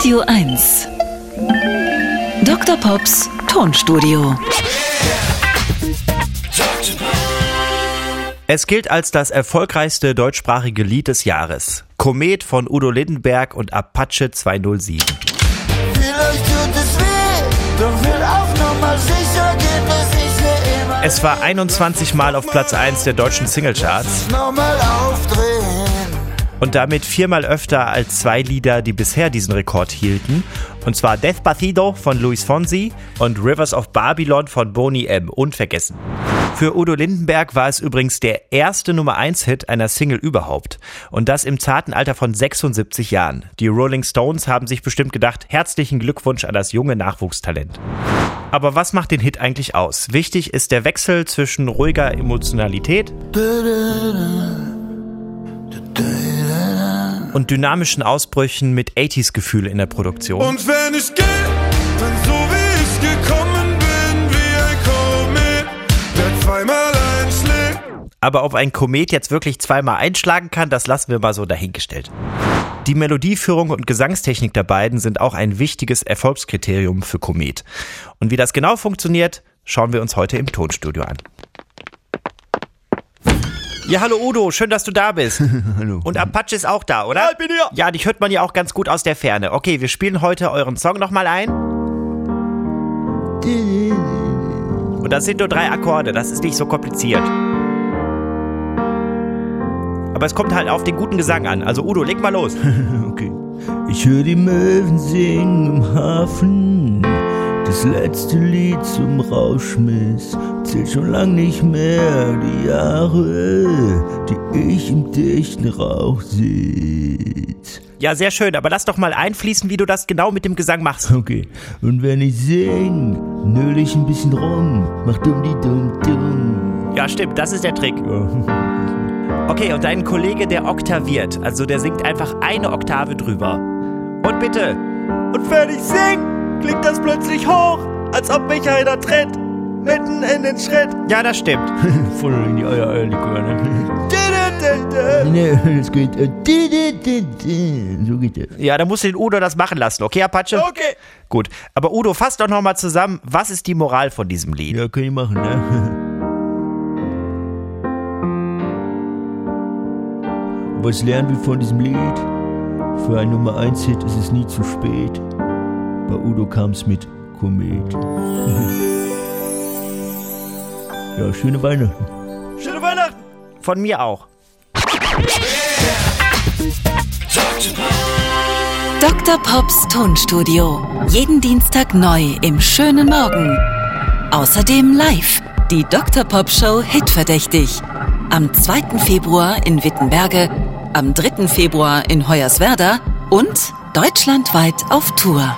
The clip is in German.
Radio 1. Dr. Pops Tonstudio. Es gilt als das erfolgreichste deutschsprachige Lied des Jahres. Komet von Udo Lindenberg und Apache 207. Vielleicht tut es weh, doch will auf Nummer sicher gehen, bis ich Es war 21 Mal auf Platz 1 der deutschen Singlecharts nochmal aufdrehen. Und damit viermal öfter als zwei Lieder, die bisher diesen Rekord hielten. Und zwar Despacito von Luis Fonsi und Rivers of Babylon von Boney M. Unvergessen. Für Udo Lindenberg war es übrigens der erste Nummer 1 Hit einer Single überhaupt. Und das im zarten Alter von 76 Jahren. Die Rolling Stones haben sich bestimmt gedacht, herzlichen Glückwunsch an das junge Nachwuchstalent. Aber was macht den Hit eigentlich aus? Wichtig ist der Wechsel zwischen ruhiger Emotionalität und dynamischen Ausbrüchen mit 80s-Gefühl in der Produktion. Und wenn ich gehe, dann so wie ich gekommen bin, wie ein Komet, der zweimal einschlägt. Aber ob ein Komet jetzt wirklich zweimal einschlagen kann, das lassen wir mal so dahingestellt. Die Melodieführung und Gesangstechnik der beiden sind auch ein wichtiges Erfolgskriterium für Komet. Und wie das genau funktioniert, schauen wir uns heute im Tonstudio an. Ja, hallo Udo, schön, dass du da bist. Hallo. Und Apache ist auch da, oder? Ja, ich bin hier. Ja, dich hört man ja auch ganz gut aus der Ferne. Okay, wir spielen heute euren Song nochmal ein. Und das sind nur drei Akkorde, das ist nicht so kompliziert. Aber es kommt halt auf den guten Gesang an. Also Udo, leg mal los. Okay. Ich höre die Möwen singen im Hafen. Das letzte Lied zum Rauschmiss zählt schon lang nicht mehr die Jahre, die ich im dichten Rauch sitz. Ja, sehr schön, aber lass doch mal einfließen, wie du das genau mit dem Gesang machst. Okay. Und wenn ich sing, nöl ich ein bisschen rum, mach dumm die dumm dumm. Ja, stimmt, das ist der Trick. Ja. Okay, und dein Kollege, der oktaviert, also der singt einfach eine Oktave drüber. Und bitte. Und wenn ich sing, klingt das plötzlich hoch, als ob mich einer tritt. Mitten in den Schritt. Ja, das stimmt. Voll in die Eier, Eierlikör, ne? Nee, es geht. äh. So geht das. Ja, da musst du den Udo das machen lassen, okay, Apache? Okay. Gut, aber Udo, fass doch nochmal zusammen, was ist die Moral von diesem Lied? Ja, kann ich machen, ne? Was lernen wir von diesem Lied? Für ein Nummer 1 Hit ist es nie zu spät. Bei Udo kam's mit Komet. ja, schöne Weihnachten. Schöne Weihnachten. Von mir auch. Dr. Pops Tonstudio. Jeden Dienstag neu im schönen Morgen. Außerdem live die Dr. Pop Show Hitverdächtig. Am 2. Februar in Wittenberge, am 3. Februar in Hoyerswerda und deutschlandweit auf Tour.